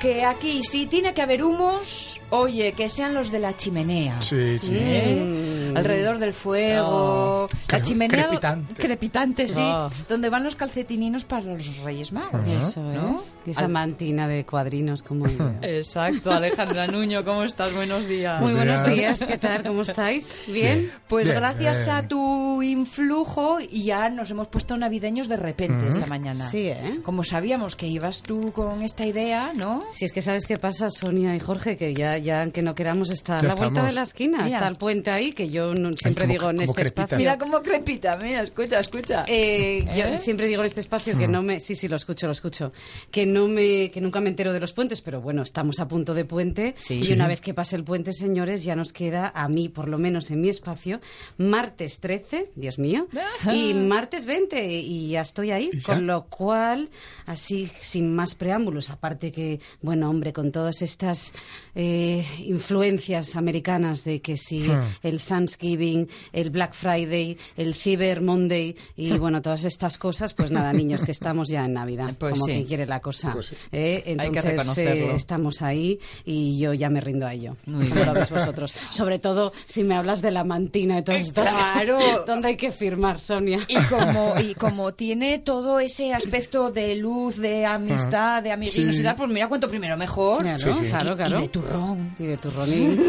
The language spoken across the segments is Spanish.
Porque aquí sí tiene que haber humos, oye, que sean los de la chimenea. Sí, sí. ¿Eh? Alrededor del fuego. Oh, la chimenea. crepitante. Crepitante, sí. Oh. Donde van los calcetininos para los Reyes Magos. Eso ¿no? es. Esa Al- mantina de cuadrinos como yo. Exacto, Alejandra Nuño, ¿cómo estás? Buenos días. Muy buenos días. días, ¿qué tal? ¿Cómo estáis? ¿Bien? Pues Bien, gracias bien. a tu influjo ya nos hemos puesto navideños de repente esta mañana. Sí, ¿eh? Como sabíamos que ibas tú con esta idea, ¿no? Si es que sabes qué pasa, Sonia y Jorge, que ya, ya aunque no queramos, está a la vuelta de la esquina, Mira. está el puente ahí, que yo no- siempre como- digo en este crepita. espacio. Mira cómo crepita, mira, escucha, escucha. Eh, Yo ¿Eh? siempre digo en este espacio que no me, sí, sí, lo escucho, lo escucho, que no me, que nunca me entero de los puentes, pero bueno, estamos a punto de puente Sí. y una vez que pase el puente, señores, ya nos queda a mí, por lo menos en mi espacio, martes 13, Dios mío, y martes 20 y ya estoy ahí, con lo cual, así sin más preámbulos, aparte que, bueno, hombre, con todas estas eh, influencias americanas de que si Hmm. el Thanksgiving, el Black Friday, el Cyber Monday y bueno, todas estas cosas, pues nada, niños, que estamos ya en Navidad, Pues como sí. quien quiere la cosa. Pues sí. ¿eh? que Entonces eh, estamos ahí y yo ya me rindo a ello. Muy ¿Cómo bien. lo veis vosotros? Sobre todo si me hablas de la mantina y todas estas Claro. ¿Dónde hay que firmar, Sonia? Y como, y como tiene todo ese aspecto de luz, de amistad, de amiguinosidad, Sí. pues mira cuánto primero mejor. Claro, Sí, sí. claro, Y- claro. Y de turrón. Y de turronín.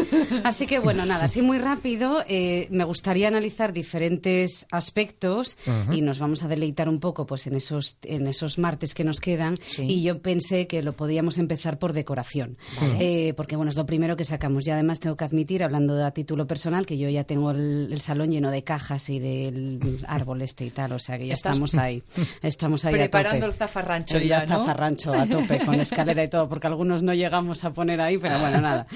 Así que bueno, nada, así muy rápido, eh, me gustaría analizar diferentes aspectos y nos vamos a deleitar un poco pues en esos, en esos martes que nos quedan. Sí. Y yo pensé que lo podíamos empezar por decoración. Eh, porque bueno, es lo primero que sacamos. Y además tengo que admitir, hablando de a título personal, que yo ya tengo el, el salón lleno de cajas y del árbol este y tal. O sea que ya Estás estamos ahí. Estamos ahí a Preparando tope. el zafarrancho El ya, ¿no? zafarrancho a tope, con escalera y todo, porque algunos no llegamos a poner ahí, pero bueno, nada.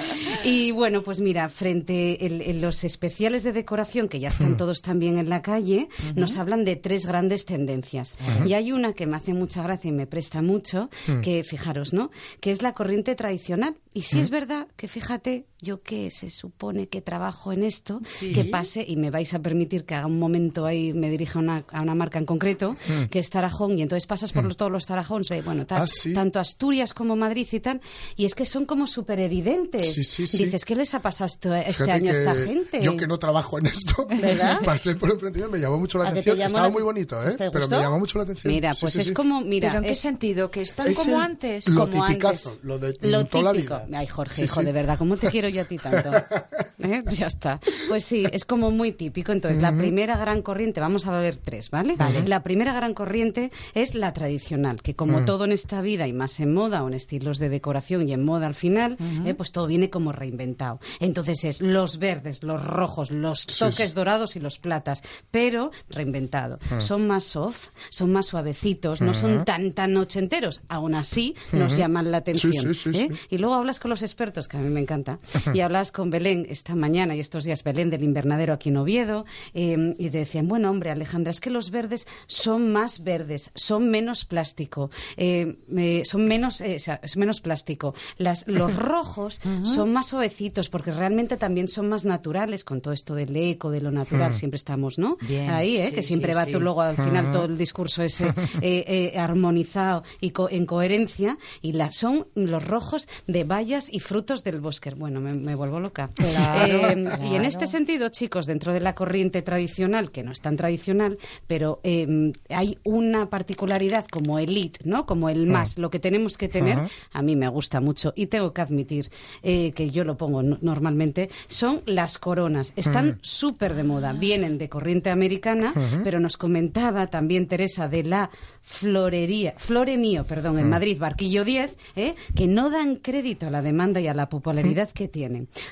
Y bueno, pues mira, frente el- en los especiales de decoración, que ya están todos también en la calle, nos hablan de tres grandes tendencias. Y hay una que me hace mucha gracia y me presta mucho, que fijaros, ¿no? Que es la corriente tradicional. Y sí es verdad que fíjate, yo que se supone que trabajo en esto, Sí. que pase, y me vais a permitir que haga un momento ahí, me dirija a una, a una marca en concreto, que es Tarajón, y entonces pasas por los- todos los Tarajones, de, bueno, tal, Ah, sí. tanto Asturias como Madrid y tal, y es que son como súper evidentes. Sí, sí, sí. Dices, ¿qué les ha pasado esto- este Fíjate año a esta gente? Yo que no trabajo en esto, ¿Verdad? pasé por enfrente y me llamó mucho la ¿A que te atención. Estaba la- muy bonito, ¿eh? ¿Te Pero gustó? me llamó mucho la atención. Mira, pues sí, es sí. como, mira, ¿Pero en qué es- sentido? ¿Que están Es como el- antes? Lo como tipicazo, antes. lo de Lo toda la típico. vida. Ay, Jorge, Sí, hijo, sí. de verdad, ¿cómo te quiero yo a ti tanto? ¿Eh? Ya está. Pues sí, es como muy típico. Entonces, la primera gran corriente, vamos a ver tres, ¿vale? La primera gran corriente es la tradicional, que como todo en esta vida y más en moda o en estilos de decoración y en moda al final, eh, pues todo viene como reinventado. Entonces es los verdes, los rojos, los toques sí. dorados y los platas, pero reinventado. Son más soft, son más suavecitos, no son tan tan ochenteros. Aún así, nos llaman la atención. Sí, sí, ¿eh? sí. Y luego hablas con los expertos, que a mí me encanta, y hablas con Belén esta mañana y estos días, Belén del invernadero aquí en Oviedo, eh, y te decían, bueno, hombre, Alejandra, es que los verdes son más verdes, son menos plástico, eh, eh, son menos, eh, o sea, es menos plástico. Las, los rojos son más suavecitos porque realmente también son más naturales con todo esto del eco, de lo natural, siempre estamos, ¿no? Bien, Ahí, ¿eh? sí, que siempre sí, va sí. tú luego al final todo el discurso ese eh, armonizado y co- en coherencia y la, son los rojos de bayas y frutos del bosque. Bueno, me, me vuelvo loca. Claro, Eh, Y en este sentido, chicos, dentro de la corriente tradicional, que no es tan tradicional, pero eh, hay una particularidad como elite, ¿no? Como el más, lo que tenemos que tener, a mí me gusta mucho y tengo que admitir eh, que yo lo pongo no- normalmente, son las coronas. Están súper de moda, vienen de corriente americana, pero nos comentaba también Teresa de la florería, Flore Mío, perdón, en Madrid, Barquillo 10, ¿eh? que no dan crédito a la demanda y a la popularidad que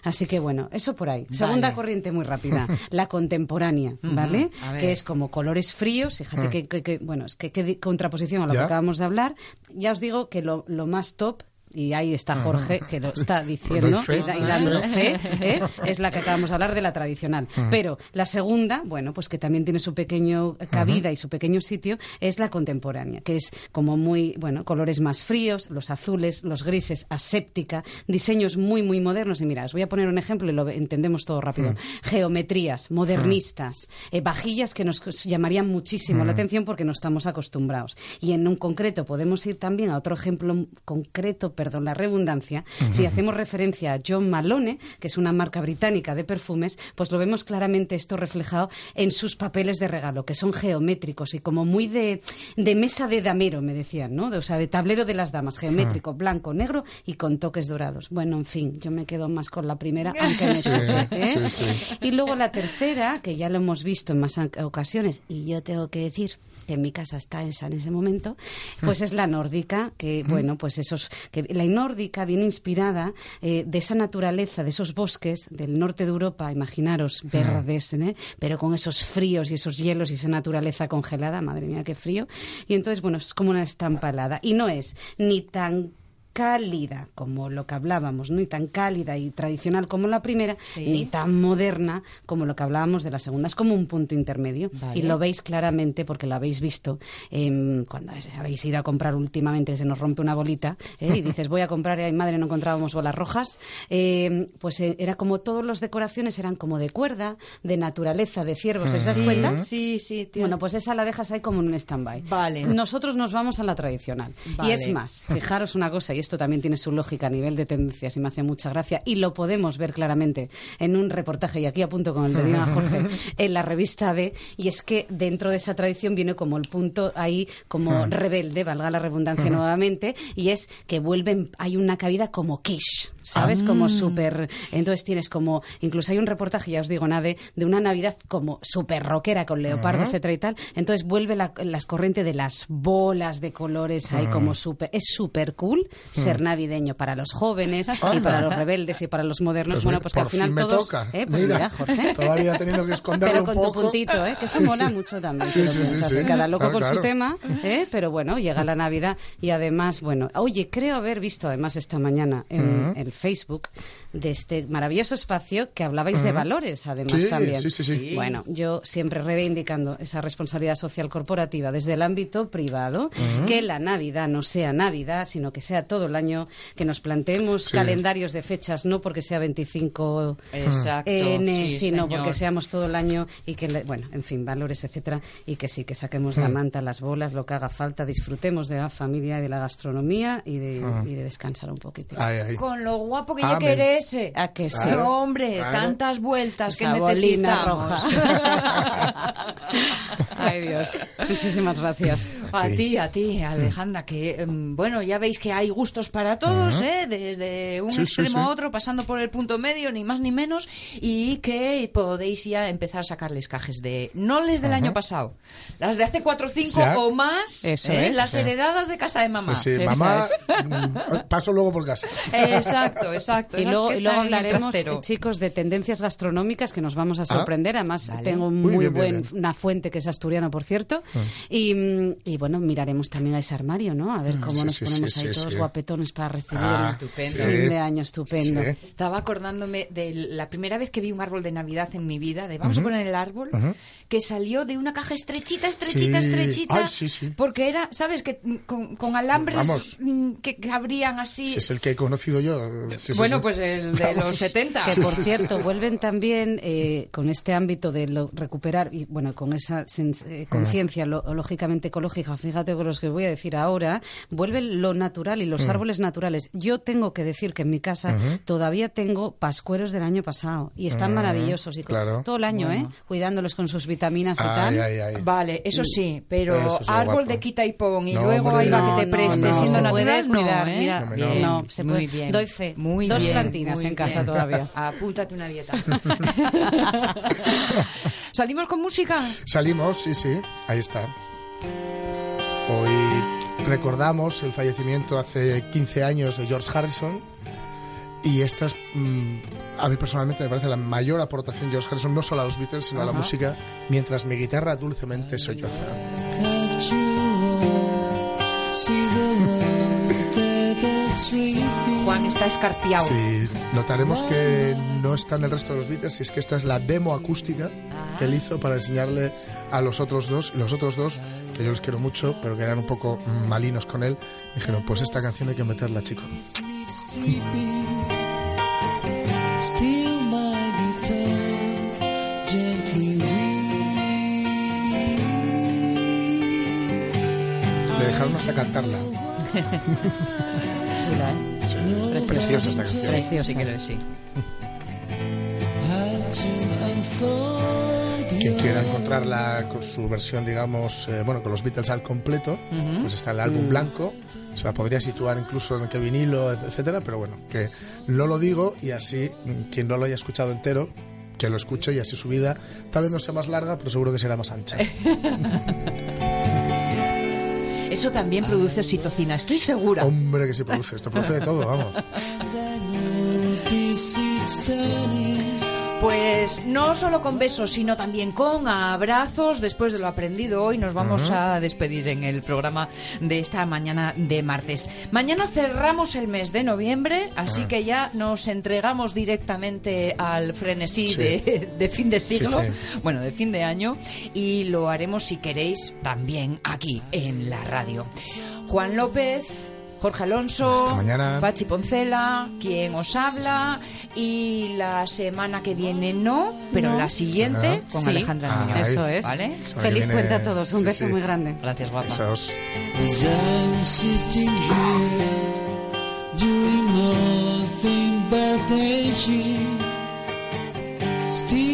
Así que bueno, eso por ahí. Segunda corriente muy rápida, la contemporánea, ¿vale? Que es como colores fríos, fíjate que, que- que- bueno, es que qué di- contraposición a lo Ya. que acabamos de hablar. Ya os digo que lo, lo más top y ahí está Jorge, que lo está diciendo Doy fe. y, da- y dando fe, ¿eh? es la que acabamos de hablar de la tradicional. Pero la segunda, bueno, pues que también tiene su pequeño cabida y su pequeño sitio, es la contemporánea, que es como muy, bueno, colores más fríos, los azules, los grises, aséptica, diseños muy, muy modernos. Y mira, os voy a poner un ejemplo y lo entendemos todo rápido. Geometrías, modernistas, eh, vajillas que nos llamarían muchísimo la atención porque no estamos acostumbrados. Y en un concreto podemos ir también a otro ejemplo concreto, perdón, la redundancia. Si hacemos referencia a John Malone, que es una marca británica de perfumes, pues lo vemos claramente esto reflejado en sus papeles de regalo, que son geométricos y como muy de, de mesa de damero, me decían, ¿no? De- o sea, de tablero de las damas, geométrico, blanco, negro y con toques dorados. Bueno, en fin, yo me quedo más con la primera, aunque me Sí, choque, ¿eh? sí, sí. Y luego la tercera, que ya lo hemos visto en más ocasiones, y yo tengo que decir que en mi casa está esa en ese momento, pues es la nórdica, que bueno, pues esos, que la nórdica viene inspirada eh, de esa naturaleza, de esos bosques del norte de Europa, imaginaros, verdes, ¿eh? pero con esos fríos y esos hielos y esa naturaleza congelada, madre mía, qué frío. Y entonces, bueno, es como una estampa helada. Y no es ni tan cálida como lo que hablábamos, ni tan cálida y tradicional como la primera, Sí. ni tan moderna como lo que hablábamos de la segunda. Es como un punto intermedio. Vale. Y lo veis claramente porque lo habéis visto em, cuando habéis ido a comprar últimamente que se nos rompe una bolita ¿eh? y dices voy a comprar y ay madre no encontrábamos bolas rojas. Em, pues eh, era como todas las decoraciones eran como de cuerda, de naturaleza, de ciervos. ¿Os das cuenta? Sí, sí, tío. Bueno, pues esa la dejas ahí como en un stand-by. Vale. Nosotros nos vamos a la tradicional. Vale. Y es más, fijaros una cosa, y esto también tiene su lógica a nivel de tendencias y me hace mucha gracia, y lo podemos ver claramente en un reportaje, y aquí apunto con el dedito a Jorge, en la revista D, y es que dentro de esa tradición viene como el punto ahí como rebelde, valga la redundancia nuevamente, y es que vuelven, hay una cabida como quiche. ¿Sabes? Como súper. Entonces tienes como. Incluso hay un reportaje, ya os digo, Nade, de una Navidad como súper rockera con leopardo, etcétera y tal. Entonces vuelve la, las corrientes de las bolas de colores ahí como súper. Es súper cool ser navideño para los jóvenes y para los rebeldes y para los modernos. Pues bueno, mira, pues que al final fin me todos. toca. ¿eh? Pues mira, Jorge. Todavía teniendo que esconderlo Pero un con poco. tu puntito, ¿eh? que eso Sí, mola sí. mucho también. Sí, sí, sí, piensas, sí. Cada loco Claro, con su claro. tema, ¿eh? pero bueno, llega la Navidad y además, bueno, oye, creo haber visto además esta mañana en el Facebook de este maravilloso espacio que hablabais de valores, además Sí, también. sí, sí, sí. Bueno, yo siempre reivindicando esa responsabilidad social corporativa desde el ámbito privado, que la Navidad no sea Navidad, sino que sea todo el año, que nos planteemos Sí. calendarios de fechas, no porque sea 25 Exacto. N, sí, sino señor. porque seamos todo el año y que, le- bueno, en fin, valores, etcétera, y que sí, que saquemos la manta, las bolas, lo que haga falta, disfrutemos de la familia y de la gastronomía y de, y de descansar un poquito. Ay, ay. Con lo guapo que ya querés. ¿A que sí? Claro. Hombre, Claro. tantas vueltas que Esa bolina necesitamos. roja. Ay, Dios. Muchísimas gracias. A Sí. ti, a ti, Alejandra, que em, bueno, ya veis que hay gustos para todos, ¿eh? desde un Sí, extremo a sí. otro, pasando por el punto medio, ni más ni menos, y que podéis ya empezar a sacarles cajes de, no les del año pasado, las de hace cuatro o cinco Ya. o más, Eso ¿eh? es. las Sí. heredadas de casa de mamá. Sí, mamá, mm, paso luego por casa. Exacto, exacto. Y esas luego, y luego hablaremos, eh, chicos, de tendencias gastronómicas que nos vamos a sorprender. Además, Vale. tengo Muy muy bien, buena bien. fuente que es asturiana, por cierto. Y, mm, y, bueno, miraremos también a ese armario, ¿no? A ver cómo Sí, nos sí, ponemos sí, ahí sí, todos sí. guapetones para recibir Ah, el fin de año estupendo. Sí. Estaba acordándome de la primera vez que vi un árbol de Navidad en mi vida, de vamos a poner el árbol, que salió de una caja estrechita, estrechita, Sí. estrechita. Ay, sí, sí. Porque era, ¿sabes? que mm, Con, con alambres Vamos. mm, que, que abrían así. Si es el que he conocido yo. bueno, sí. pues el de los 70. Que por cierto, vuelven también eh, con este ámbito de lo- recuperar y bueno, con esa sens- eh, conciencia lo- lógicamente ecológica, fíjate con los que voy a decir ahora, vuelven lo natural y los árboles naturales. Yo tengo que decir que en mi casa todavía tengo pascueros del año pasado y están maravillosos y claro. todo el año, ¿eh? Cuidándolos con sus vitaminas y Ay, tal. ay, ay. Vale, eso sí, pero Eso es lo árbol guapo. de quita y pon y No, luego hombre, va no, que te preste no. siendo natural, cuidar, ¿eh? mira, No, no. Bien, no, se muy puede. bien. Doy fe. Muy Dos bien, plantinas muy en casa todavía. Apúntate una dieta. ¿Salimos con música? Salimos, sí, sí, ahí está. Hoy recordamos el fallecimiento hace 15 años de George Harrison Y esta es, mm, a mí personalmente me parece la mayor aportación de George Harrison, no solo a los Beatles, sino a la música, mientras mi guitarra dulcemente solloza. Está escarpiado. Sí, notaremos que no está en el resto de los Beatles, y es que esta es la demo acústica que él hizo para enseñarle a los otros dos, y los otros dos, que yo los quiero mucho, pero que eran un poco malinos con él, dijeron, pues esta canción hay que meterla, chico. Le dejaron hasta cantarla. Chula, ¿eh? Preciosa esta canción. Preciosa. Sí, que lo- sí. Quien quiera encontrarla con su versión, digamos, eh, bueno, con los Beatles al completo, pues está el álbum blanco. Se la podría situar incluso en qué vinilo, etcétera, pero bueno, que no lo digo y así mm, quien no lo haya escuchado entero, que lo escuche y así su vida tal vez no sea más larga, pero seguro que será más ancha. Eso también produce oxitocina, estoy segura. Hombre, que se produce, esto produce de todo, vamos. Pues no solo con besos, sino también con abrazos. Después de lo aprendido hoy, nos vamos a despedir en el programa de esta mañana de martes. Mañana cerramos el mes de noviembre, así Ah. que ya nos entregamos directamente al frenesí Sí. de, de fin de siglo, sí. bueno, de fin de año, y lo haremos, si queréis, también aquí en la radio. Juan López. Jorge Alonso, Hasta mañana. Pachi Poncela, quien os habla, y la semana que viene no, pero No. la siguiente con Sí. Alejandra Ah. Eso es. ¿Vale? Feliz viene- puente a todos. Un sí, beso sí. muy grande. Gracias, guapa. Besos. As I'm sitting here doing nothing but aging, still